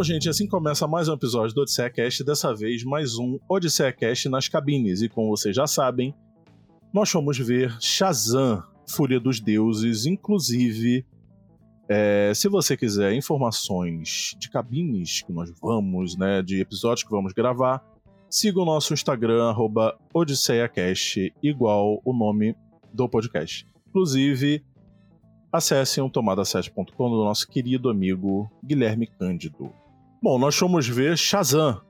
Bom, gente, assim começa mais um episódio do Odisseia Cast, dessa vez mais um Odisseia Cast nas cabines. E como vocês já sabem, nós fomos ver Shazam, Fúria dos Deuses, inclusive é, se você quiser informações de cabines que nós vamos, né, de episódios que vamos gravar, siga o nosso Instagram, arroba OdisseiaCast, igual o nome do podcast. Inclusive, acessem o tomada7.com do nosso querido amigo Guilherme Cândido. Bom, nós fomos ver Shazam,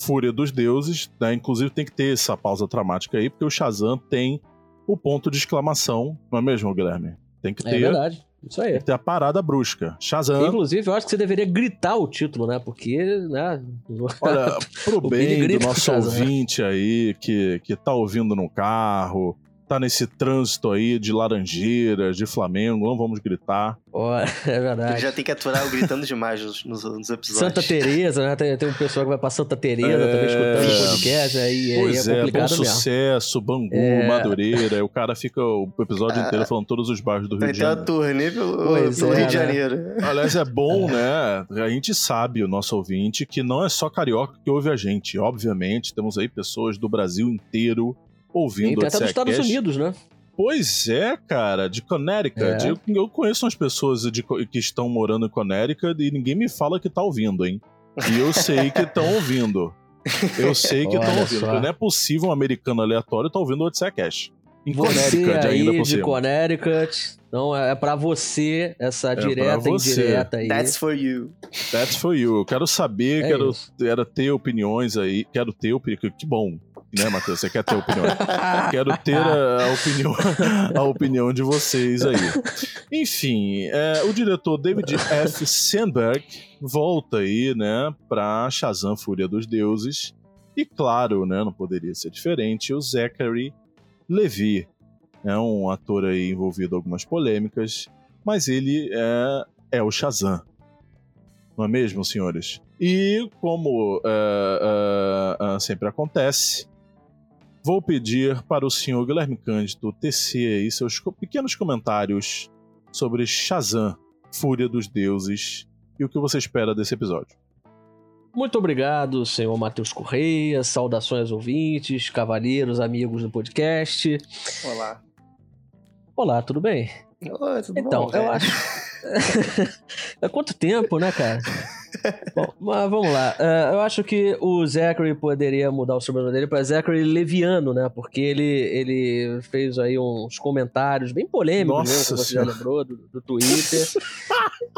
Fúria dos Deuses, né? Inclusive tem que ter essa pausa dramática aí, porque o Shazam tem o ponto de exclamação, não é mesmo, Guilherme? Tem que é ter. É verdade. Isso aí. Tem que ter a parada brusca. Shazam. Inclusive, eu acho que você deveria gritar o título, né? Porque, né? Olha, pro bem do nosso ouvinte aí que, que tá ouvindo no carro, tá nesse trânsito aí de Laranjeiras, de Flamengo, não vamos gritar. Oh, é verdade. Ele já tem que aturar o gritando demais nos, nos, episódios. Santa Teresa, né? Tem, tem um pessoal que vai pra Santa Teresa é... também escutando o podcast, aí, pois aí é, é bom mesmo. sucesso, Bangu, é... Madureira, aí o cara fica o episódio inteiro falando todos os bairros do Rio de Janeiro. Tem uma turnê pelo, pelo Rio de né? Janeiro. Aliás, é bom, né? A gente sabe, o nosso ouvinte, que não é só carioca que ouve a gente. Obviamente, temos aí pessoas do Brasil inteiro ouvindo Tem até dos Estados Unidos, né? Pois é, cara, de Connecticut. É. Eu, eu, conheço umas pessoas de, que estão morando em Connecticut e ninguém me fala que tá ouvindo, hein? E eu sei que estão ouvindo. Eu sei que estão ouvindo. Só. Não é possível um americano aleatório estar tá ouvindo o Odisseia Cash. Em você Connecticut aí ainda por de cima. Connecticut. Então é pra você essa é direta e indireta aí. That's for you. That's for you. Eu quero saber, é quero, quero ter opiniões aí. Quero ter opinião. Que bom né, Matheus? Você quer ter opinião? Quero ter a, a, opinião, a opinião de vocês aí. Enfim, é, o diretor David F. Sandberg volta aí, né, pra Shazam Fúria dos Deuses. E claro, né, não poderia ser diferente, o Zachary Levi. É um ator aí envolvido em algumas polêmicas, mas ele é, é o Shazam. Não é mesmo, senhores? E como uh, uh, uh, sempre acontece, Vou pedir para o senhor Guilherme Cândido tecer aí seus pequenos comentários sobre Shazam, Fúria dos Deuses, e o que você espera desse episódio. Muito obrigado, senhor Matheus Correia. Saudações ouvintes, cavalheiros, amigos do podcast. Olá. Olá, tudo bem? Olá, tudo então, bom? Então, eu acho. Há quanto tempo, né, cara? Bom, mas vamos lá. Uh, eu acho que o Zachary poderia mudar o sobrenome dele para Zachary Leviano, né? Porque ele, ele fez aí uns comentários bem polêmicos, mesmo, como você já lembrou, do, do Twitter.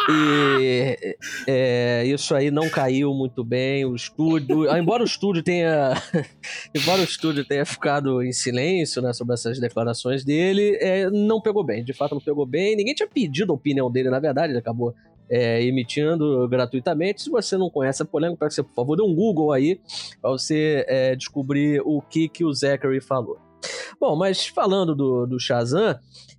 e é, isso aí não caiu muito bem. O estúdio, embora o estúdio tenha, embora o estúdio tenha ficado em silêncio, né, sobre essas declarações dele, é, não pegou bem. De fato, não pegou bem. Ninguém tinha pedido a opinião dele, na verdade, ele acabou é, emitindo gratuitamente. Se você não conhece a polêmica, você, por favor, dê um Google aí para você é, descobrir o que, que o Zachary falou. Bom, mas falando do, do Shazam,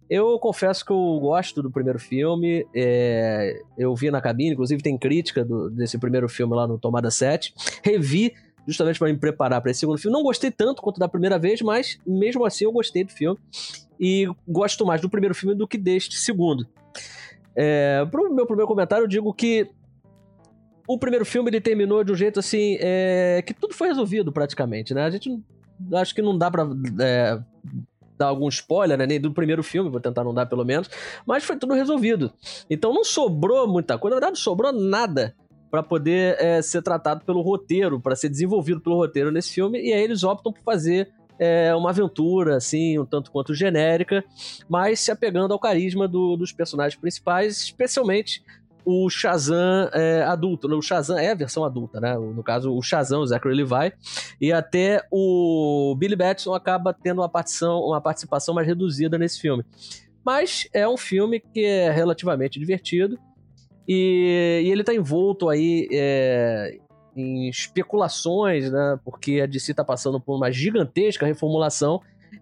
eu confesso que eu gosto do primeiro filme. É, eu vi na cabine, inclusive tem crítica do, desse primeiro filme lá no Tomada 7. Revi justamente para me preparar para esse segundo filme. Não gostei tanto quanto da primeira vez, mas mesmo assim eu gostei do filme. E gosto mais do primeiro filme do que deste segundo. É, pro meu primeiro comentário, eu digo que o primeiro filme ele terminou de um jeito assim é, que tudo foi resolvido praticamente, né? A gente acho que não dá pra é, dar algum spoiler, né? Nem do primeiro filme, vou tentar não dar pelo menos, mas foi tudo resolvido. Então não sobrou muita coisa, na verdade não sobrou nada para poder é, ser tratado pelo roteiro, para ser desenvolvido pelo roteiro nesse filme, e aí eles optam por fazer é uma aventura, assim, um tanto quanto genérica, mas se apegando ao carisma do, dos personagens principais, especialmente o Shazam é, adulto. O Shazam é a versão adulta, né? No caso, o Shazam, o Zachary Levi. E até o Billy Batson acaba tendo uma participação, uma participação mais reduzida nesse filme. Mas é um filme que é relativamente divertido. E, e ele está envolto aí é, em especulações, né? Porque a DC tá passando por uma gigantesca reformulação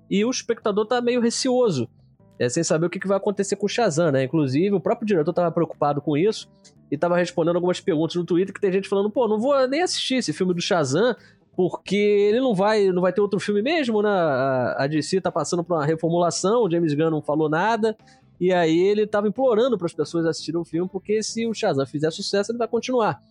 e o espectador tá meio receoso, é, sem saber o que, vai acontecer com o Shazam, né? Inclusive, o próprio diretor tava preocupado com isso e tava respondendo algumas perguntas no Twitter que tem gente falando, pô, não vou nem assistir esse filme do Shazam, porque ele não vai, não vai ter outro filme mesmo, né? A, a DC tá passando por uma reformulação, o James Gunn não falou nada. E aí ele tava implorando para as pessoas assistirem o filme, porque se o Shazam fizer sucesso, ele vai continuar.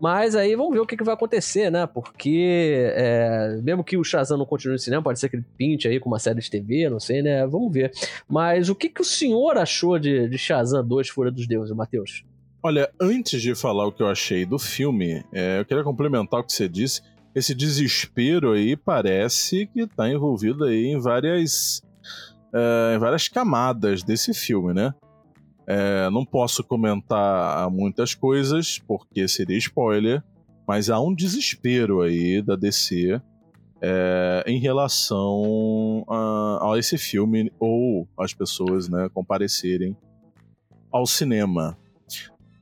Mas aí vamos ver o que, que vai acontecer, né? Porque é, mesmo que o Shazam não continue no cinema, pode ser que ele pinte aí com uma série de TV, não sei, né? Vamos ver. Mas o que, que o senhor achou de, de Shazam 2 Fúria dos Deuses, Matheus? Olha, antes de falar o que eu achei do filme, é, eu queria complementar o que você disse. Esse desespero aí parece que está envolvido aí em várias, é, em várias camadas desse filme, né? É, não posso comentar muitas coisas, porque seria spoiler, mas há um desespero aí da DC é, em relação a, a, esse filme ou as pessoas né, comparecerem ao cinema.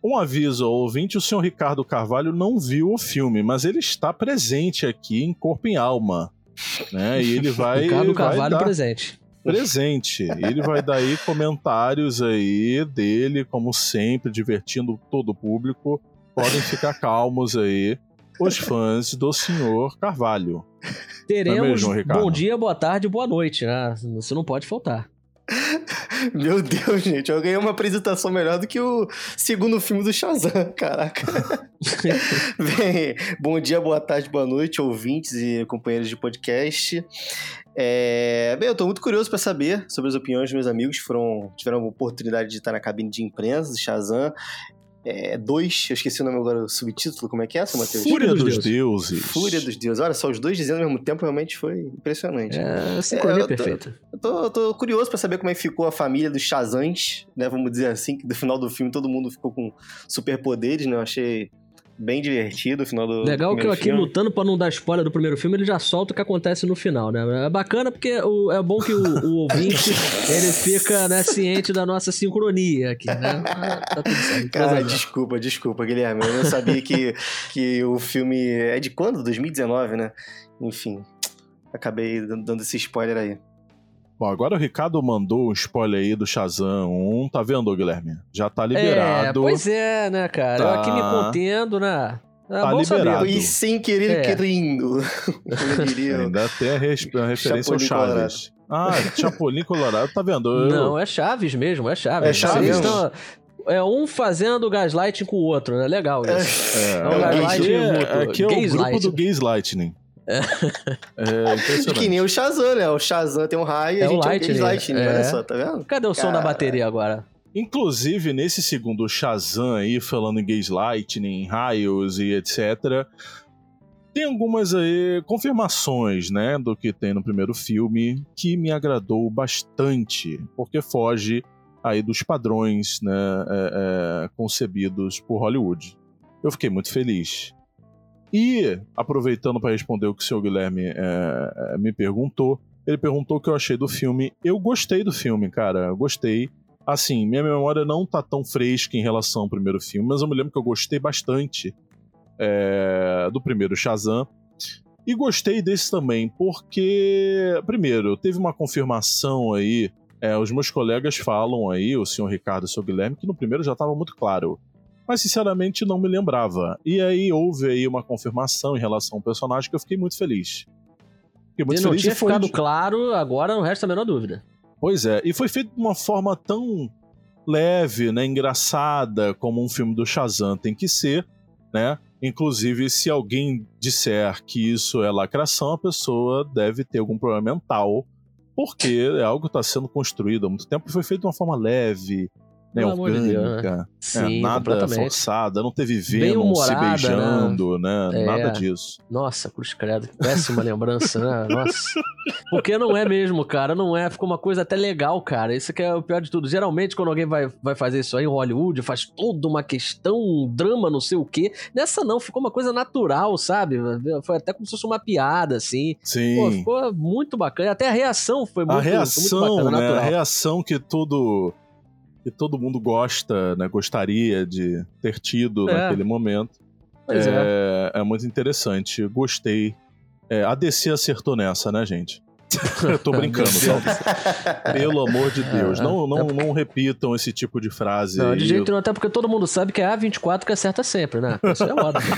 Um aviso ao ouvinte: o senhor Ricardo Carvalho não viu o filme, mas ele está presente aqui em corpo e alma. Né? E ele vai. Ricardo vai Carvalho dar... presente presente. Ele vai dar aí comentários aí dele, como sempre, divertindo todo o público. Podem ficar calmos aí, os fãs do senhor Carvalho. Teremos é mesmo, bom dia, boa tarde, boa noite, né? Você não pode faltar. Meu Deus, gente, eu ganhei uma apresentação melhor do que o segundo filme do Shazam, caraca. Bem, bom dia, boa tarde, boa noite, ouvintes e companheiros de podcast. É... Bem, eu tô muito curioso para saber sobre as opiniões dos meus amigos que foram, tiveram a oportunidade de estar na cabine de imprensa do Shazam. É, dois, eu esqueci o nome agora, o subtítulo, como é que é, seu Matheus? Fúria dos, dos deuses. Fúria dos deuses. Olha só, os dois dizendo ao mesmo tempo realmente foi impressionante. É, sincronia é, perfeita. Eu tô, eu tô curioso para saber como é que ficou a família dos Shazams, né? Vamos dizer assim, que no final do filme todo mundo ficou com superpoderes, né? Eu achei bem divertido o final do Legal que eu aqui filme. lutando para não dar spoiler do primeiro filme, ele já solta o que acontece no final, né? É bacana porque o, é bom que o, o ouvinte ele fica né, ciente da nossa sincronia aqui, né? Tá tudo certo. Cara, desculpa, desculpa, Guilherme. Eu não sabia que, que o filme é de quando? 2019, né? Enfim, acabei dando esse spoiler aí. Bom, agora o Ricardo mandou um spoiler aí do Shazam 1, tá vendo, Guilherme? Já tá liberado. É, pois é, né, cara? Tá... Eu aqui me contendo, né? É tá liberado. E sem querer é. querendo. Ainda tem a, res... a referência ao Chaves. Ah, Chapolin Colorado, tá vendo? Eu... Não, é Chaves mesmo, é Chaves. É Chaves. Então, é um fazendo gaslighting com o outro, né? Legal isso. É, é, é um gaslighting aqui, aqui é o grupo do Gaslighting. É. é impressionante. Que nem o Shazam, né? O Shazam tem um raio e é a gente Lightning, é o Lightning, é. olha só, tá vendo? Cadê o som da bateria agora? Inclusive, nesse segundo Shazam aí, falando em Gaze Lightning, raios e etc., tem algumas aí confirmações, né, do que tem no primeiro filme, que me agradou bastante, porque foge aí dos padrões, né, é, é, concebidos por Hollywood. Eu fiquei muito feliz. E, aproveitando para responder o que o senhor Guilherme é, é, me perguntou, ele perguntou o que eu achei do filme. Eu gostei do filme, cara. Gostei. Assim, minha memória não tá tão fresca em relação ao primeiro filme, mas eu me lembro que eu gostei bastante é, do primeiro Shazam. E gostei desse também, porque, primeiro, teve uma confirmação aí. É, os meus colegas falam aí, o senhor Ricardo e o senhor Guilherme, que no primeiro já estava muito claro mas sinceramente não me lembrava. E aí houve aí uma confirmação em relação ao personagem que eu fiquei muito feliz. Fiquei muito e não feliz tinha ficado claro, agora não resta a menor dúvida. Pois é, e foi feito de uma forma tão leve, né, engraçada, como um filme do Shazam tem que ser, né? Inclusive, se alguém disser que isso é lacração, a pessoa deve ter algum problema mental, porque é algo que está sendo construído há muito tempo e foi feito de uma forma leve, né, orgânica, de né? Sim, é, nada forçada, não teve Venom se né? beijando, né? né? É. Nada disso. Nossa, cruz credo, péssima lembrança, né? Nossa. Porque não é mesmo, cara, não é. Ficou uma coisa até legal, cara. Isso que é o pior de tudo. Geralmente, quando alguém vai, vai fazer isso aí em Hollywood, faz toda uma questão, um drama, não sei o quê. Nessa não, ficou uma coisa natural, sabe? Foi até como se fosse uma piada, assim. Sim. Pô, ficou muito bacana. Até a reação foi muito, a reação, muito bacana, né? natural. A reação que tudo que todo mundo gosta, né, gostaria de ter tido é. naquele momento. Pois é, é. é muito interessante. Gostei. É, a DC acertou nessa, né, gente? Eu tô brincando, só. Pelo amor de Deus. Não, não, é porque... não repitam esse tipo de frase. Não, de jeito nenhum, até porque todo mundo sabe que é A24 que acerta sempre, né? Isso é óbvio.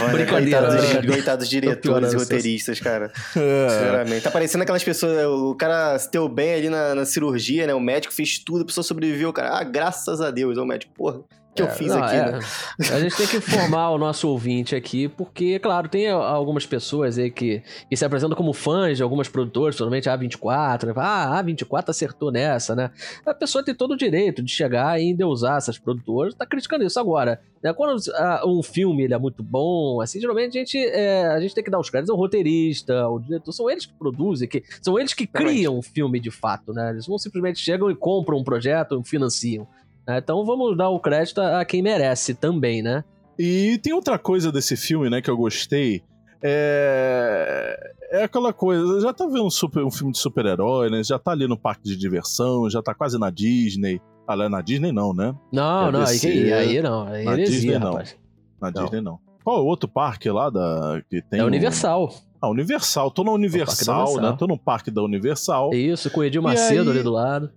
brincadeira, coitados, coitados diretores e roteiristas, cara. É. Sinceramente. Tá parecendo aquelas pessoas. O cara se deu bem ali na, na cirurgia, né? O médico fez tudo, a pessoa sobreviveu, cara. Ah, graças a Deus. É o médico, porra. Que é, eu fiz não, aqui, é. né? A gente tem que informar o nosso ouvinte aqui, porque, claro, tem algumas pessoas aí que, que se apresentam como fãs de algumas produtoras, principalmente a A24, né? Ah, a A24 acertou nessa, né? A pessoa tem todo o direito de chegar e endeusar essas produtoras, tá criticando isso agora. Né? Quando uh, um filme ele é muito bom, assim, geralmente a gente, é, a gente tem que dar os créditos ao roteirista, ao diretor, são eles que produzem, que, são eles que criam o filme de fato, né? Eles não simplesmente chegam e compram um projeto, financiam. Né? Então vamos dar o crédito a quem merece também, né? E tem outra coisa desse filme, né, que eu gostei. É, é aquela coisa, já tá vendo um, super, um filme de super-herói, né? Já tá ali no parque de diversão, já tá quase na Disney. Ah, lá na Disney não, né? Não, é não, aí, aí não. Aí na heresia, Disney não. Rapaz. Na não. Disney não. Qual é o outro parque lá da, que tem? É Universal. Um... Ah, Universal. Tô na Universal, Universal, né? Tô no parque da Universal. Isso, com o Edil Macedo aí... ali do lado.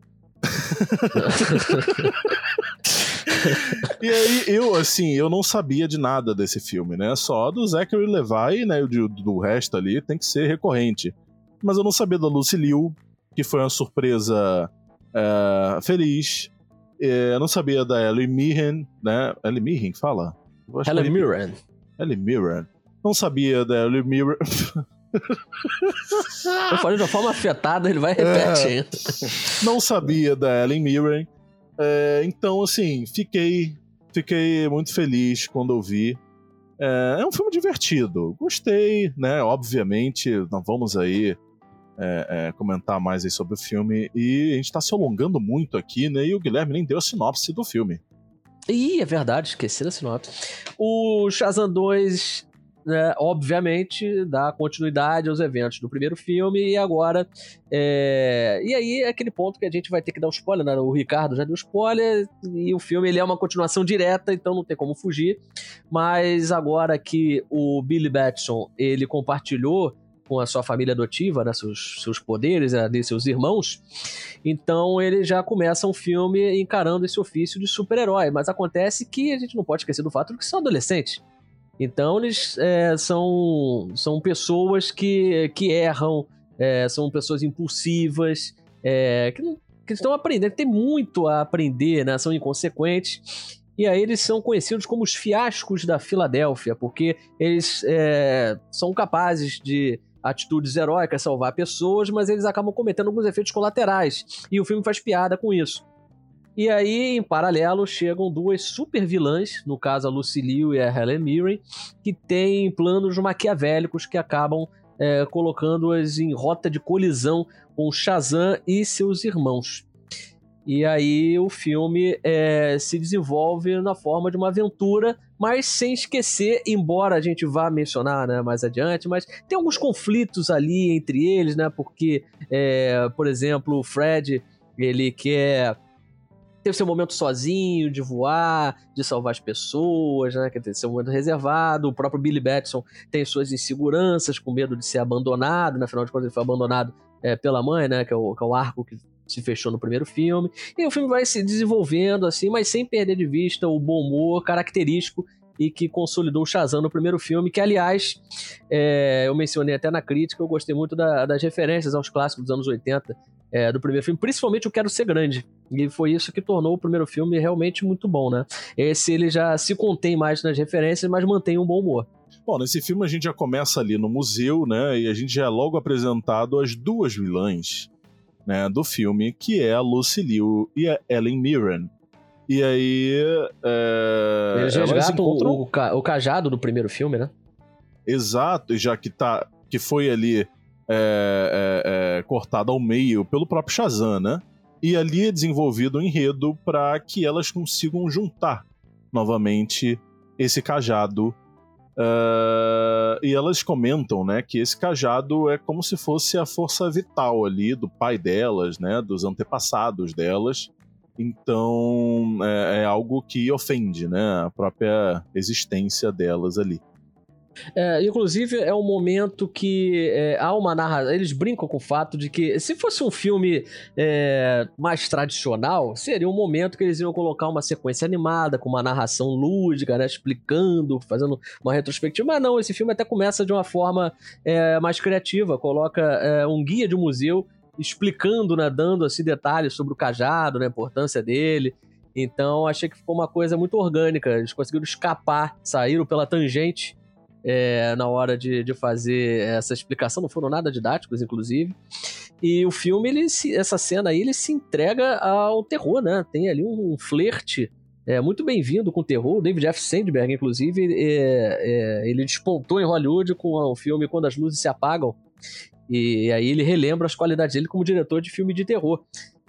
E aí, eu, assim, eu não sabia de nada desse filme, né? Só do Zachary Levi, né? Do, do resto ali tem que ser recorrente. Mas eu não sabia da Lucy Liu, que foi uma surpresa é, feliz. É, eu não sabia da Ellie Mirren, né? Ellie Mirren, fala? Ellie Mirren. Ellie Mirren. Não sabia da Ellie Mirren. Eu falei de uma forma afetada, ele vai repetir. É, não sabia da Ellen Mirren. É, então, assim, fiquei, fiquei muito feliz quando eu vi. É, é um filme divertido. Gostei, né? Obviamente, nós vamos aí é, é, comentar mais aí sobre o filme. E a gente tá se alongando muito aqui, né? E o Guilherme nem deu a sinopse do filme. Ih, é verdade, esqueci da sinopse. O Shazam 2 né, obviamente, dá continuidade aos eventos do primeiro filme e agora. É... E aí é aquele ponto que a gente vai ter que dar um spoiler, né? O Ricardo já deu spoiler e o filme ele é uma continuação direta, então não tem como fugir. Mas agora que o Billy Batson ele compartilhou com a sua família adotiva, né, seus, seus poderes, né, de seus irmãos. Então ele já começa um filme encarando esse ofício de super-herói. Mas acontece que a gente não pode esquecer do fato de que são adolescentes. Então eles é, são, são pessoas que, que erram, é, são pessoas impulsivas, é, que, que estão aprendendo, tem muito a aprender, né? são inconsequentes. E aí eles são conhecidos como os fiascos da Filadélfia, porque eles é, são capazes de atitudes heróicas, salvar pessoas, mas eles acabam cometendo alguns efeitos colaterais. E o filme faz piada com isso. E aí, em paralelo, chegam duas super vilãs, no caso a Lucy Liu e a Helen Mirren, que têm planos maquiavélicos que acabam é, colocando-as em rota de colisão com Shazam e seus irmãos. E aí o filme é, se desenvolve na forma de uma aventura, mas sem esquecer, embora a gente vá mencionar né, mais adiante, mas tem alguns conflitos ali entre eles, né? Porque, é, por exemplo, o Fred ele quer ter seu momento sozinho, de voar, de salvar as pessoas, né? Quer ter seu momento reservado. O próprio Billy Batson tem suas inseguranças, com medo de ser abandonado. Né? Afinal de contas, ele foi abandonado é, pela mãe, né? Que é, o, que é o arco que se fechou no primeiro filme. E o filme vai se desenvolvendo assim, mas sem perder de vista o bom humor característico e que consolidou o Shazam no primeiro filme, que aliás, é, eu mencionei até na crítica, eu gostei muito da, das referências aos clássicos dos anos 80 é, do primeiro filme, principalmente o Quero Ser Grande, e foi isso que tornou o primeiro filme realmente muito bom, né? Esse ele já se contém mais nas referências, mas mantém um bom humor. Bom, nesse filme a gente já começa ali no museu, né? E a gente já é logo apresentado as duas vilãs né, do filme, que é a Lucy Liu e a Ellen Mirren. E aí. É, Eles resgatam encontram... o, o, o cajado do primeiro filme, né? Exato, já que tá. Que foi ali é, é, é, cortado ao meio pelo próprio Shazam, né? E ali é desenvolvido um enredo para que elas consigam juntar novamente esse cajado. Uh, e elas comentam, né, que esse cajado é como se fosse a força vital ali do pai delas, né, dos antepassados delas, então é, é, algo que ofende né, a própria existência delas ali. É, inclusive, é um momento que é, há uma narração. Eles brincam com o fato de que, se fosse um filme é, mais tradicional, seria um momento que eles iam colocar uma sequência animada, com uma narração lúdica, né, explicando, fazendo uma retrospectiva. Mas não, esse filme até começa de uma forma é, mais criativa, coloca é, um guia de museu explicando, né, dando assim detalhes sobre o cajado, né, a importância dele. Então achei que ficou uma coisa muito orgânica. Eles conseguiram escapar, saíram pela tangente é, na hora de, de fazer essa explicação, não foram nada didáticos, inclusive. E o filme, ele se, essa cena aí, ele se entrega ao terror, né? Tem ali um, um flerte é, muito bem-vindo com o terror. O David F. Sandberg, inclusive, é, é, ele despontou em Hollywood com o filme Quando as Luzes Se Apagam. E aí ele relembra as qualidades dele como diretor de filme de terror.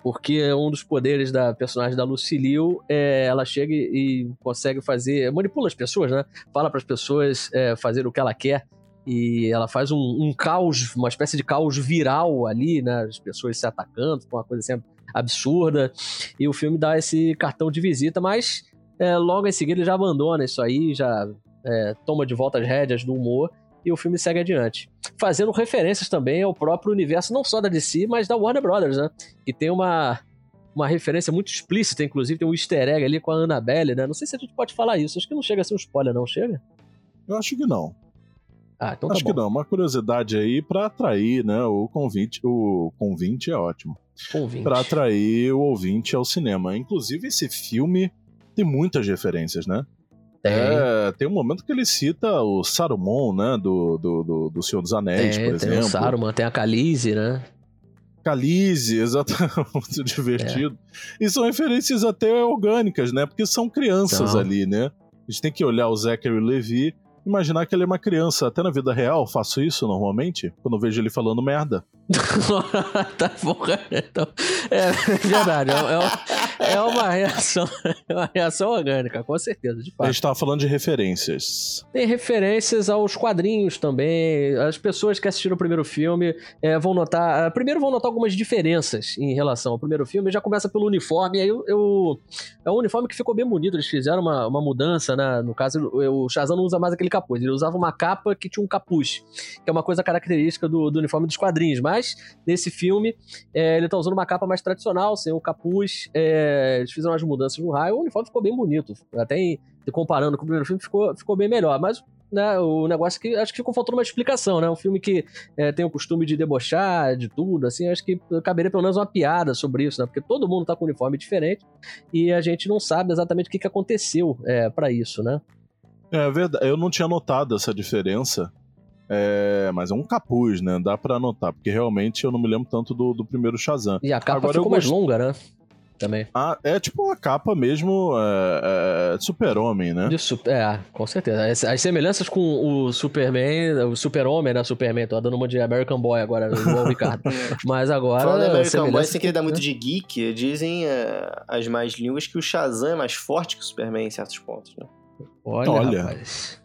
Porque um dos poderes da personagem da Lucy Liu é ela chega e consegue fazer. manipula as pessoas, né? Fala para as pessoas é, fazer o que ela quer. E ela faz um, um, caos, uma espécie de caos viral ali, né? As pessoas se atacando, uma coisa assim absurda. E o filme dá esse cartão de visita, mas é, logo em seguida ele já abandona isso aí, já é, toma de volta as rédeas do humor e o filme segue adiante. Fazendo referências também ao próprio universo, não só da DC, mas da Warner Brothers, né? Que tem uma, uma referência muito explícita, inclusive tem um easter egg ali com a Annabelle, né? Não sei se a gente pode falar isso, acho que não chega a ser um spoiler, não, chega? Eu acho que não. Ah, então tá acho bom. que não, uma curiosidade aí para atrair, né? O convite, o convite é ótimo. Para atrair o ouvinte ao cinema. Inclusive, esse filme tem muitas referências, né? Tem. É, tem um momento que ele cita o Saruman, né? Do, do, do, do Senhor dos Anéis, tem, por tem exemplo. o Saruman, tem a Khaleesi, né? Khaleesi, exatamente, muito divertido. E são referências até orgânicas, né? Porque são crianças São. ali, né? A gente tem que olhar o Zachary Levi imaginar que ele é uma criança. Até na vida real faço isso normalmente, quando vejo ele falando merda. tá bom. Então, é verdade. É, é, é uma reação. É uma reação orgânica, com certeza, de A fato. gente tava falando de referências. Tem referências aos quadrinhos também. As pessoas que assistiram o primeiro filme é, vão notar. Primeiro vão notar algumas diferenças em relação ao primeiro filme. Já começa pelo uniforme. Aí eu, eu- é um uniforme que ficou bem bonito. Eles fizeram uma, uma mudança, né? No caso, o Shazam não usa mais aquele capuz. Ele usava uma capa que tinha um capuz, que é uma coisa característica do, do uniforme dos quadrinhos. Mas nesse filme, é, ele tá usando uma capa mais tradicional, sem o capuz. É, eles fizeram umas mudanças no raio. O uniforme ficou bem bonito. Até em- comparando com o primeiro filme, ficou, ficou bem melhor. Mas né, o negócio que acho que ficou faltando uma explicação, né? Um filme que é, tem o costume de debochar de tudo, assim, acho que caberia pelo menos uma piada sobre isso, né? Porque todo mundo tá com um uniforme diferente e a gente não sabe exatamente o que, que aconteceu é, para isso, né? É verdade, eu não tinha notado essa diferença. É, mas é um capuz, né? Dá pra notar, porque realmente eu não me lembro tanto do, do primeiro Shazam. E a capa Agora ficou mais gost- longa, né? Também. Ah, é tipo uma capa mesmo é, é, de super-homem, né? De su- é, com certeza. As, as semelhanças com o Superman, o Super-Homem, né? Superman, tô dando uma de American Boy agora, igual o Ricardo. Mas agora. Falando American Boy, sem querer dar muito de geek, dizem é, as mais línguas que o Shazam é mais forte que o Superman em certos pontos, né? Olha, Olha. rapaz.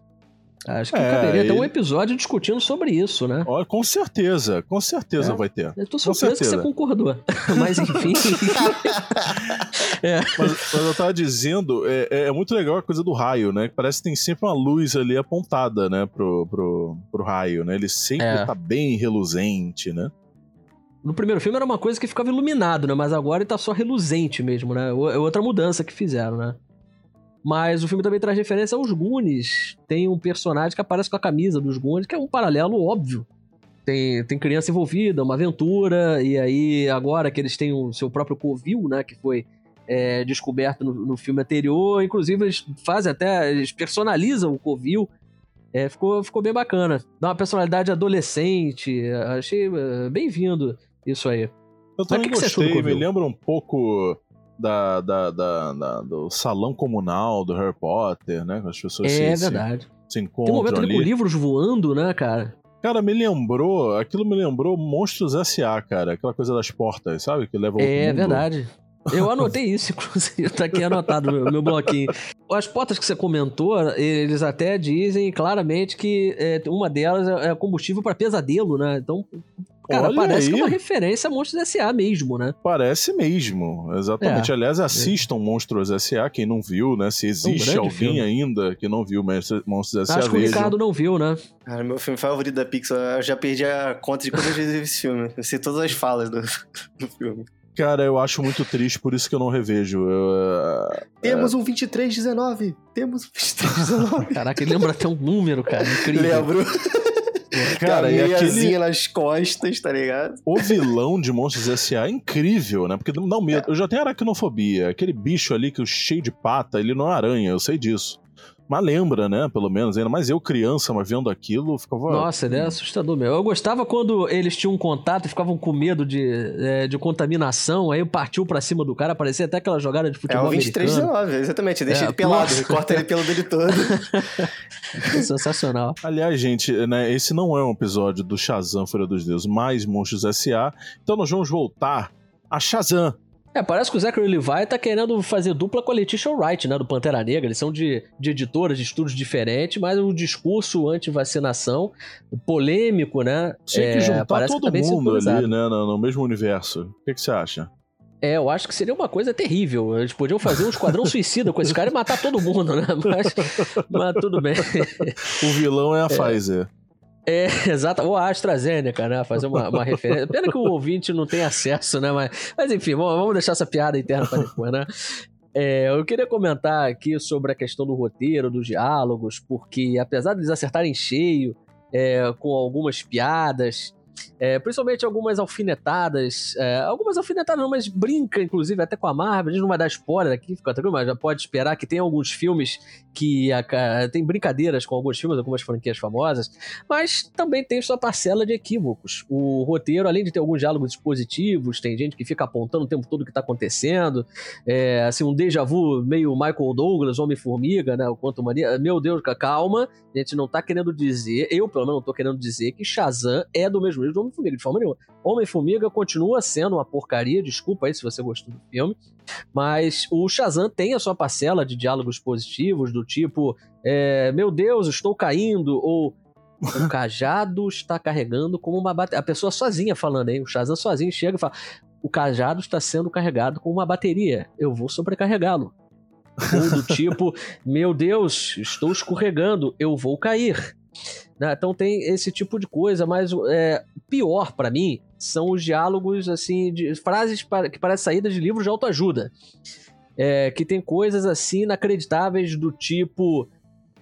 Acho que É, caberia ter um ele- episódio discutindo sobre isso, né? Ó, com certeza, com certeza É. vai ter. Eu tô surpreso que você concordou. Mas enfim. é. Mas, mas eu tava dizendo, é, é muito legal a coisa do raio, né? Parece que tem sempre uma luz ali apontada, né, pro, pro, pro raio, né? Ele sempre É. tá bem reluzente, né? No primeiro filme era uma coisa que ficava iluminado, né? Mas agora ele tá só reluzente mesmo, né? É outra mudança que fizeram, né? Mas o filme também traz referência aos Goonies. Tem um personagem que aparece com a camisa dos Goonies, que é um paralelo óbvio. Tem, tem criança envolvida, uma aventura, e aí agora que eles têm o seu próprio covil, né? Que foi é, descoberto no, no filme anterior. Inclusive, eles fazem até. Eles personalizam o covil. É, ficou, ficou bem bacana. Dá uma personalidade adolescente. Achei é, bem-vindo isso aí. Eu também que que gostei, me Covil? lembra um pouco da, da, da- da- do salão comunal do Harry Potter, né? As pessoas é se, se, verdade. se Tem um encontram momento ali com livros voando, né, cara? Cara, me lembrou, aquilo me lembrou Monstros S.A., cara. Aquela coisa das portas, sabe? Que leva É verdade. Eu anotei isso, inclusive, tá aqui anotado no meu, meu bloquinho. As portas que você comentou, eles até dizem claramente que é, uma delas é combustível para pesadelo, né? Então, cara, Olha parece aí. que é uma referência a Monstros S.A. mesmo, né? Parece mesmo, exatamente. É. Aliás, assistam Monstros S.A., quem não viu, né? Se existe grande alguém filme. ainda que não viu Monstros Monstros S.A., Acho que o. Ricardo não viu, né? Cara, meu filme favorito da Pixar, eu já perdi a conta de quantas vezes eu vi esse filme. Eu sei todas as falas do, do filme. Cara, eu acho muito triste, por isso que eu não revejo. Eu, eh, Temos um 2319! Temos um 2319! Caraca, ele lembra até um número, cara. Incrível. Lembro. Cara, e aquele... nas costas, tá ligado? O vilão de Monstros S.A. é incrível, né? Porque dá um medo. É. Eu já tenho aracnofobia. Aquele bicho ali que é cheio de pata, ele não é aranha, eu sei disso. Mas lembra, né? Pelo menos, ainda mais eu criança, mas vendo aquilo, ficava. Nossa, ele é assustador mesmo. Eu gostava quando eles tinham um contato e ficavam com medo de, é, de contaminação, aí partiu pra cima do cara, parecia até aquela jogada de futebol. É o 23 19, exatamente. Deixa é, ele pelado, nossa. corta ele pelo dele todo. é sensacional. Aliás, gente, né, esse não é um episódio do Shazam Fúria dos Deuses, mais Monstros S.A. Então nós vamos voltar a Shazam é, parece que o Zachary Levi tá querendo fazer dupla com a Letitia Wright, né, do Pantera Negra. Eles são de, de editoras, de estudos diferentes, mas o discurso anti-vacinação, polêmico, né? Tinha que é, juntar todo que tá mundo ali, né, no, no, mesmo universo. O que, que você acha? É, eu acho que seria uma coisa terrível. Eles podiam fazer um esquadrão suicida com esse cara e matar todo mundo, né? Mas, mas tudo bem. O vilão é a é. Pfizer. É, exato. Ou a AstraZeneca, né? Fazer uma, uma referência. Pena que o ouvinte não tem acesso, né? Mas, mas enfim, vamos deixar essa piada interna para depois, né? É, eu queria comentar aqui sobre a questão do roteiro, dos diálogos, porque apesar de eles acertarem cheio é, com algumas piadas, é, principalmente algumas alfinetadas. É, algumas alfinetadas não, mas brinca, inclusive, até com a Marvel. A gente não vai dar spoiler aqui, fica tranquilo, mas já pode esperar que tem alguns filmes que a, tem brincadeiras com alguns filmes, algumas franquias famosas, mas também tem sua parcela de equívocos. O roteiro, além de ter alguns diálogos positivos, tem gente que fica apontando o tempo todo o que está acontecendo. É, assim, um déjà vu meio Michael Douglas, Homem-Formiga, né? O Quanto Mania. Meu Deus, calma, a gente não está querendo dizer, eu pelo menos não estou querendo dizer que Shazam é do mesmo do Homem-Formiga, de forma nenhuma. Homem-Formiga continua sendo uma porcaria, desculpa aí se você gostou do filme, mas o Shazam tem a sua parcela de diálogos positivos, do tipo, é, meu Deus, estou caindo, ou o cajado está carregando como uma bateria. A pessoa sozinha falando, hein? O Shazam sozinho chega e fala: o cajado está sendo carregado com uma bateria, eu vou sobrecarregá-lo. Ou do tipo, meu Deus, estou escorregando, eu vou cair. Né? Então tem esse tipo de coisa, mas é, pior para mim são os diálogos assim de frases que parecem saídas de livros de autoajuda. É, que tem coisas assim inacreditáveis do tipo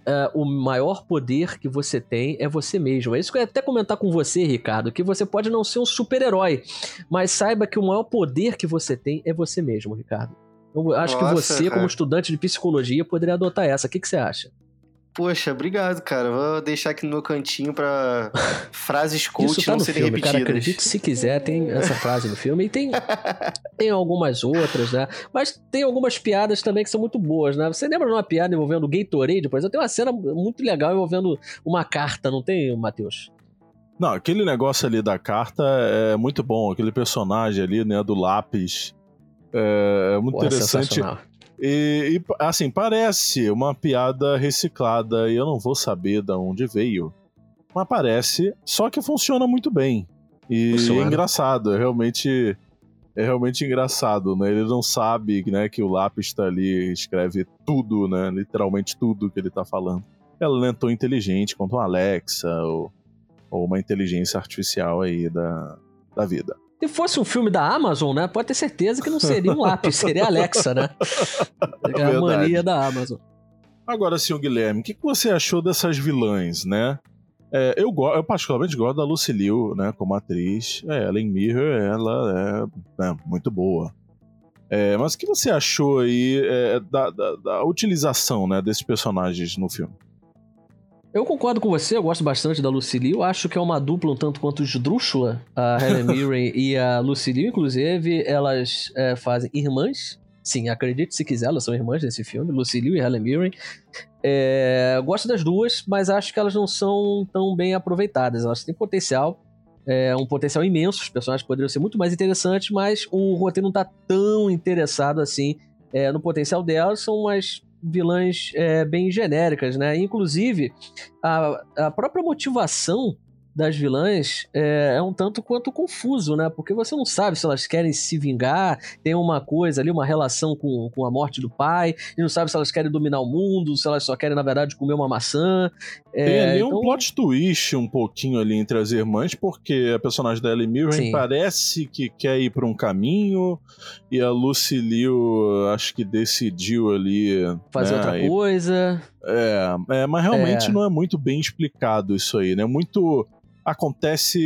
uh, o maior poder que você tem é você mesmo. É isso que eu ia até comentar com você, Ricardo, que você pode não ser um super-herói, mas saiba que o maior poder que você tem é você mesmo, Ricardo. Eu acho Nossa, que você, cara. como estudante de psicologia, poderia adotar essa. O que, que você acha? Poxa, obrigado, cara. Vou deixar aqui no meu cantinho pra frases coach tá não serem filme, repetidas. Cara, acredite se quiser, tem essa frase no filme. E tem, tem algumas outras, né? Mas tem algumas piadas também que são muito boas, né? Você lembra de uma piada envolvendo Gatorade? Por exemplo, tem uma cena muito legal envolvendo uma carta, não tem, Matheus? Não, aquele negócio ali da carta é muito bom. Aquele personagem ali, né, do lápis. É, é muito Pô, interessante. E, e, assim, parece uma piada reciclada e eu não vou saber de onde veio. Mas parece, só que funciona muito bem. E é engraçado, é realmente é realmente engraçado, né? Ele não sabe, né, que o lápis tá ali, escreve tudo, né? Literalmente tudo que ele tá falando. Ela não é tão inteligente quanto uma Alexa ou, ou uma inteligência artificial aí da, da vida. Se fosse um filme da Amazon, né? Pode ter certeza que não seria um lápis, seria Alexa, né? É a mania da Amazon. Agora, senhor Guilherme, o que, você achou dessas vilãs, né? É, eu, eu particularmente gosto da Lucy Liu, né, como atriz. É, ela em Mirror, ela é, é muito boa. É, mas o que você achou aí é, da, da, da, utilização né, desses personagens no filme? Eu concordo com você, eu gosto bastante da Lucille. Eu acho que é uma dupla um tanto quanto esdrúxula, a Helen Mirren e a Lucille. Inclusive, elas é, fazem irmãs. Sim, acredite se quiser, elas são irmãs nesse filme, Lucille e Helen Mirren. É, gosto das duas, mas acho que elas não são tão bem aproveitadas. Elas têm potencial, é, um potencial imenso. Os personagens poderiam ser muito mais interessantes, mas o roteiro não está tão interessado assim é, no potencial delas. São umas vilãs é, bem genéricas, né? Inclusive, a, a própria motivação das vilãs é, é, um tanto quanto confuso, né? Porque você não sabe se elas querem se vingar, tem uma coisa ali, uma relação com, com a morte do pai, e não sabe se elas querem dominar o mundo, se elas só querem, na verdade, comer uma maçã. É, tem ali então... um plot twist um pouquinho ali entre as irmãs, porque a personagem da Ellie Mirren Sim. parece que quer ir para um caminho, e a Lucy Liu acho que decidiu ali... Fazer né, outra coisa... É, é, mas realmente é. não é muito bem explicado isso aí, né? Muito acontece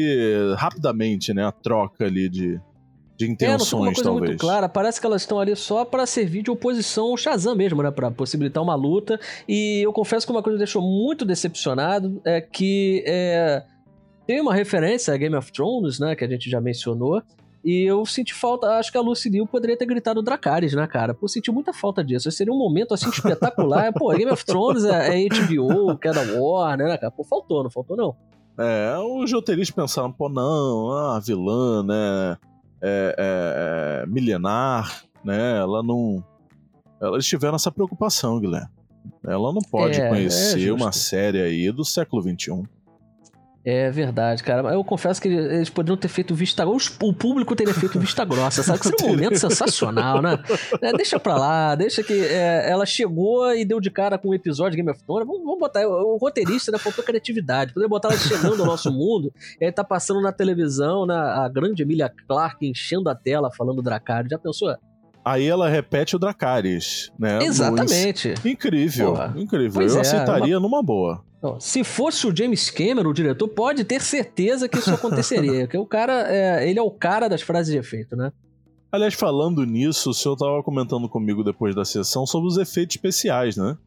rapidamente, né? A troca ali de, de intenções, é, não uma coisa talvez. muito clara. Parece que elas estão ali só para servir de oposição ao Shazam mesmo, né? Para possibilitar uma luta. E eu confesso que uma coisa que me deixou muito decepcionado é que é, tem uma referência a Game of Thrones, né? Que a gente já mencionou. E eu senti falta, acho que a Lucy Liu poderia ter gritado Dracarys, né, cara? Pô, senti muita falta disso. Esse seria um momento, assim, espetacular. Pô, Game of Thrones é, é HBO, que é da Warner, né, cara? Pô, faltou, não faltou, não. É, os roteiristas pensaram, pô, não, a vilã, né, é, é, é, milenar, né, ela não... Elas tiveram essa preocupação, Guilherme. Ela não pode É, é conhecer justo. uma série aí do século XXI. É verdade, cara. Eu confesso que eles poderiam ter feito vista grossa. O público teria feito vista grossa, sabe? Que seria um momento sensacional, né? É, deixa pra lá, deixa que é, ela chegou e deu de cara com um episódio de Game of Thrones. Vamos, vamos botar. O, o roteirista né, faltou criatividade. Poderia botar ela chegando ao nosso mundo. E aí tá passando na televisão, né, a grande Emilia Clarke enchendo a tela falando Dracarys. Já pensou? Aí ela repete o Dracarys, né? Exatamente. Incrível, Porra. incrível. Pois Eu é, aceitaria numa boa. Se fosse o James Cameron, o diretor, pode ter certeza que isso aconteceria. Porque o cara, é, ele é o cara das frases de efeito, né? Aliás, falando nisso, o senhor tava comentando comigo depois da sessão sobre os efeitos especiais, né?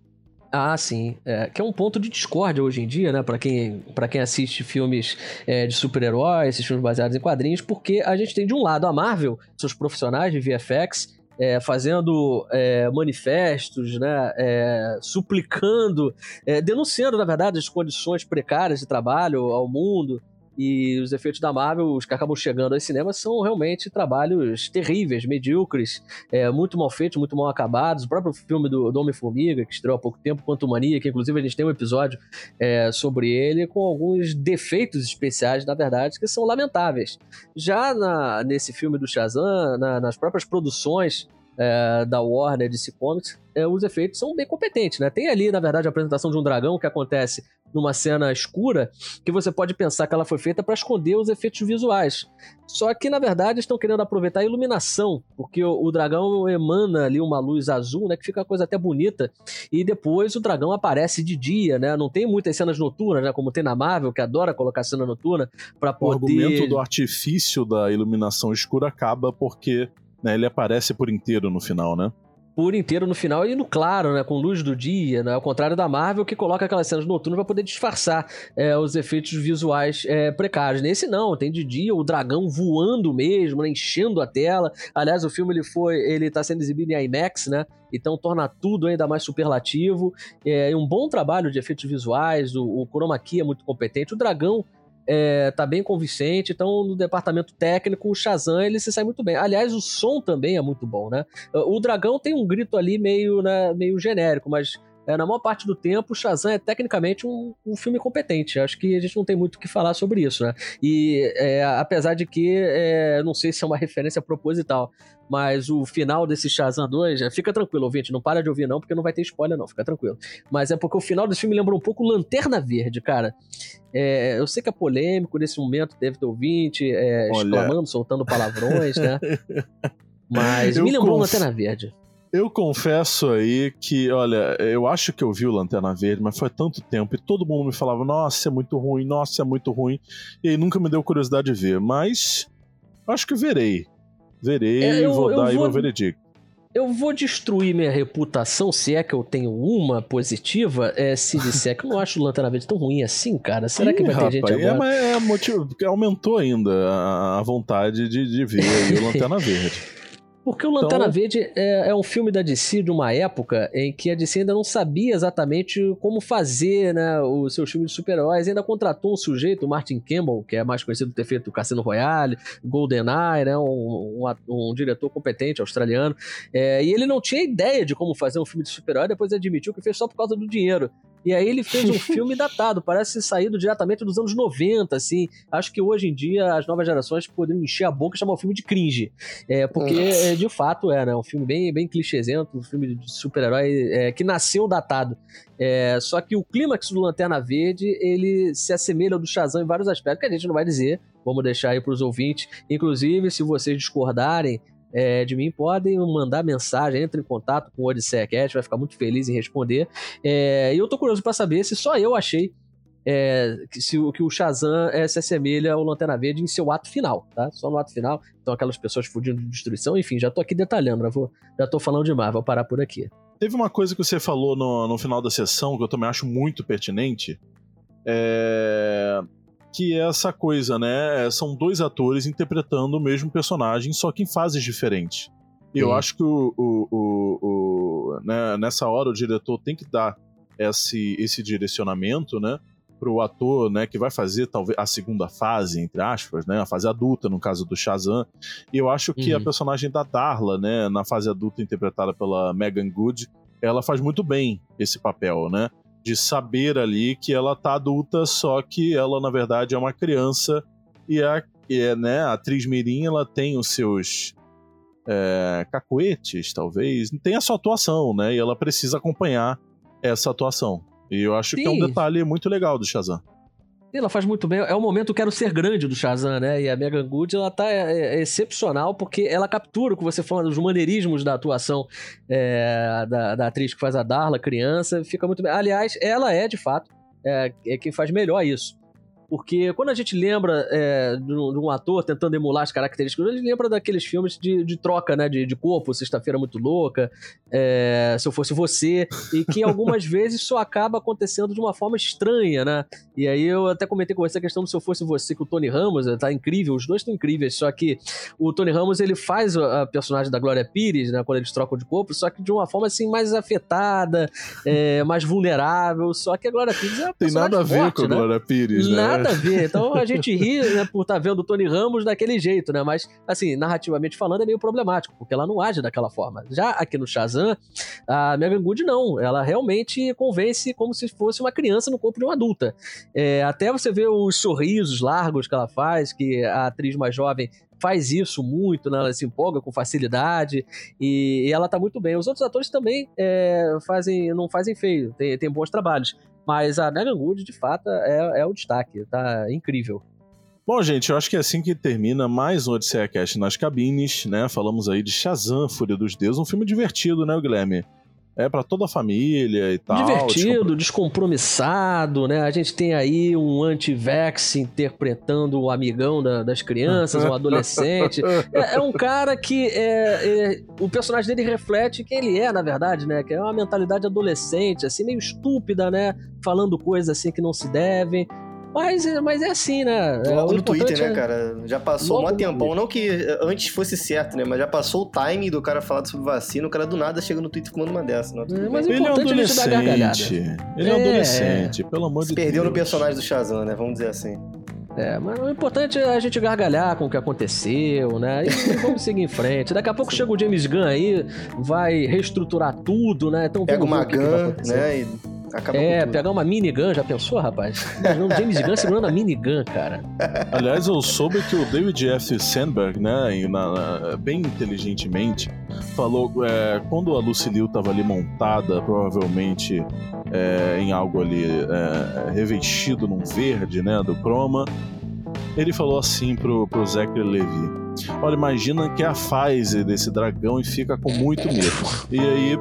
Ah, sim. É, que é um ponto de discórdia hoje em dia, né? Pra quem, pra quem assiste filmes é, de super-heróis, esses filmes baseados em quadrinhos, porque a gente tem de um lado a Marvel, seus profissionais de VFX, é, fazendo é, manifestos, né? É, suplicando, é, denunciando, na verdade, as condições precárias de trabalho ao mundo. E os efeitos da Marvel, os que acabam chegando aos cinemas, são realmente trabalhos terríveis, medíocres, é, muito mal feitos, muito mal acabados. O próprio filme do, do Homem-Formiga, que estreou há pouco tempo, Quanto Mania, que inclusive a gente tem um episódio é, sobre ele, com alguns defeitos especiais, na verdade, que são lamentáveis. Já na- nesse filme do Shazam, na- nas próprias produções é, da Warner DC Comics, é, os efeitos são bem competentes, né? Tem ali, na verdade, a apresentação de um dragão que acontece numa cena escura, que você pode pensar que ela foi feita para esconder os efeitos visuais. Só que, na verdade, estão querendo aproveitar a iluminação, porque o, o dragão emana ali uma luz azul, né? Que fica uma coisa até bonita. E depois o dragão aparece de dia, né? Não tem muitas cenas noturnas, né? Como tem na Marvel, que adora colocar cena noturna para O poder. argumento do artifício da iluminação escura acaba porque né, ele aparece por inteiro no final, né? por inteiro no final e no claro, né? Com luz do dia, né? Ao contrário da Marvel, que coloca aquelas cenas noturnas para poder disfarçar é, os efeitos visuais é, precários. Nesse não, tem de dia o dragão voando mesmo, né? enchendo a tela. Aliás, o filme ele foi, ele tá sendo exibido em IMAX, né? Então torna tudo ainda mais superlativo. É um bom trabalho de efeitos visuais, o, o chroma key é muito competente. O dragão é, tá bem convincente, então no departamento técnico o Shazam ele se sai muito bem. Aliás, o som também é muito bom, né? O dragão tem um grito ali meio, né, meio genérico, mas é, na maior parte do tempo o Shazam é tecnicamente um, um filme competente. Acho que a gente não tem muito o que falar sobre isso, né? E é, apesar de que, é, não sei se é uma referência proposital, mas o final desse Shazam 2, é, fica tranquilo, ouvinte, não para de ouvir não, porque não vai ter spoiler não, fica tranquilo. Mas é porque o final desse filme lembra um pouco Lanterna Verde, cara. É, eu sei que é polêmico nesse momento, deve ter ouvinte é, exclamando, soltando palavrões, né? Mas Eu me lembrou conf- Lanterna Verde. Eu confesso aí que, olha, eu acho que eu vi o Lanterna Verde, mas foi tanto tempo e todo mundo me falava, nossa, é muito ruim, nossa, é muito ruim. E aí nunca me deu curiosidade de ver, mas acho que verei. Verei É, e vou eu dar aí vou- meu veredicto. Eu vou destruir minha reputação, se é que eu tenho uma positiva, é, se disser que eu não acho o Lanterna Verde tão ruim assim, cara. Será que vai ter gente rapaz, agora? É, mas é motivo, porque aumentou ainda a, a vontade de, de ver aí o Lanterna Verde. Porque o Lanterna Então- Verde é, é um filme da DC de uma época em que a DC ainda não sabia exatamente como fazer né, os seus filmes de super-heróis. Ainda contratou um sujeito, o Martin Campbell, que é mais conhecido por ter feito Cassino Royale, GoldenEye, né, um, um, um diretor competente australiano. É, e ele não tinha ideia de como fazer um filme de super-herói, depois admitiu que fez só por causa do dinheiro. E aí ele fez um filme datado, parece saído diretamente dos anos 90, assim. Acho que hoje em dia as novas gerações poderiam encher a boca e chamar o filme de cringe. É, porque, Nossa. é, de fato, é, né? Um filme bem, bem clichêzento, um filme de super-herói é, que nasceu datado. É, só que o clímax do Lanterna Verde, ele se assemelha ao do Shazam em vários aspectos, que a gente não vai dizer, vamos deixar aí pros ouvintes. Inclusive, se vocês discordarem é, de mim, podem mandar mensagem, entre em contato com o Odisseia Cat, vai ficar muito feliz em responder. É, e eu tô curioso pra saber se só eu achei é, que, se, que o Shazam é, se assemelha ao Lanterna Verde em seu ato final, tá? Só no ato final. Então aquelas pessoas fugindo de destruição, enfim, já tô aqui detalhando, né? vou, já tô falando demais, vou parar por aqui. Teve uma coisa que você falou no, no final da sessão que eu também acho muito pertinente, é... que é essa coisa, né? São dois atores interpretando o mesmo personagem, só que em fases diferentes. E eu acho que o, o, o, o né, nessa hora o diretor tem que dar esse, esse direcionamento, né? Pro ator, né, que vai fazer talvez a segunda fase, entre aspas, né, a fase adulta, no caso do Shazam. E eu acho que uhum. a personagem da Darla, né, na fase adulta interpretada pela Megan Good, ela faz muito bem esse papel, né? De saber ali que ela tá adulta, só que ela, na verdade, é uma criança e a, é, né, a atriz Mirim, ela tem os seus é, cacoetes, talvez, tem a sua atuação, né? E ela precisa acompanhar essa atuação. E eu acho Sim. que é um detalhe muito legal do Shazam. Ela faz muito bem. É o momento Quero Ser Grande do Shazam, né? E a Megan Good, ela tá é, é excepcional porque ela captura o que você fala dos maneirismos da atuação é, da, da, atriz que faz a Darla, criança. Fica muito bem. Aliás, ela é, de fato, é, é quem faz melhor isso. Porque quando a gente lembra é, de, um, ator tentando emular as características, a gente lembra daqueles filmes de, de troca, né? De, de corpo, Sexta-feira Muito Louca, é, Se Eu Fosse Você, e que algumas vezes isso acaba acontecendo de uma forma estranha, né? E aí eu até comentei com você a questão do Se Eu Fosse Você, que o Tony Ramos tá incrível, os dois estão incríveis, só que o Tony Ramos ele faz a personagem da Glória Pires, né? Quando eles trocam de corpo, só que de uma forma assim mais afetada, é, mais vulnerável, só que a Glória Pires é uma Tem nada a ver forte, com a né? Glória Pires, né? Nada nada a ver. Então a gente ri né, por estar tá vendo o Tony Ramos daquele jeito, né? Mas, assim, narrativamente falando, é meio problemático, porque ela não age daquela forma. Já aqui no Shazam, a Megan Good não. Ela realmente convence como se fosse uma criança no corpo de uma adulta. É, até você vê os sorrisos largos que ela faz, que a atriz mais jovem faz isso muito, né? ela se empolga com facilidade e, e, ela tá muito bem. Os outros atores também é, fazem, não fazem feio, tem, tem bons trabalhos. Mas a Megan Good, de fato, é, é o destaque. Tá incrível. Bom, gente, eu acho que é assim que termina mais um Odisseia Cast nas cabines, né? Falamos aí de Shazam, Fúria dos Deuses, um filme divertido, né, Guilherme? É para toda a família e tal. Divertido, descompromissado, né? A gente tem aí um anti-vax interpretando o amigão da, das crianças, um adolescente. É, é, um cara que é, é, o personagem dele reflete quem ele é, na verdade, né? Que é uma mentalidade adolescente, assim, meio estúpida, né? Falando coisas assim que não se devem. Mas, mas é assim, né? Logo é, no Twitter, né, é... cara? Já passou um tempão. Não que antes fosse certo, né? Mas já passou o time do cara falar sobre vacina. O cara do nada chega no Twitter e manda uma dessa. Não, é, mas ele é um adolescente. Ele é um adolescente, pelo amor de Deus. Perdeu no personagem do Shazam, né? Vamos dizer assim. É, mas o importante é a gente gargalhar com o que aconteceu, né? E vamos seguir em frente. Daqui a pouco chega o James Gunn aí, vai reestruturar tudo, né? Então, Pega uma Gun, né? E Acaba é, pegar uma minigun, já pensou, rapaz? Não, James Gunn segurando a minigun, cara. Aliás, eu soube que o David F. Sandberg, né, na, na, bem inteligentemente, falou é, quando a Lucy Liu tava ali montada, provavelmente é, em algo ali é, revestido num verde, né, do chroma, ele falou assim pro, pro Zachary Levi. Olha, imagina que é a Pfizer desse dragão e fica com muito medo. E aí,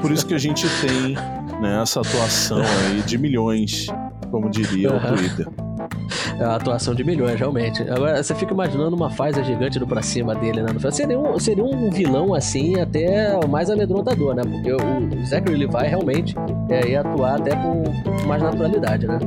por isso que a gente tem né, essa atuação aí de milhões, como diria uhum. o Twitter. É uma atuação de milhões, realmente. Agora, você fica imaginando uma Pfizer gigante do pra cima dele, né? Seria um, seria um vilão, assim, até mais amedrontador, né? Porque o Zachary Levi realmente é, ia atuar até com mais naturalidade, né?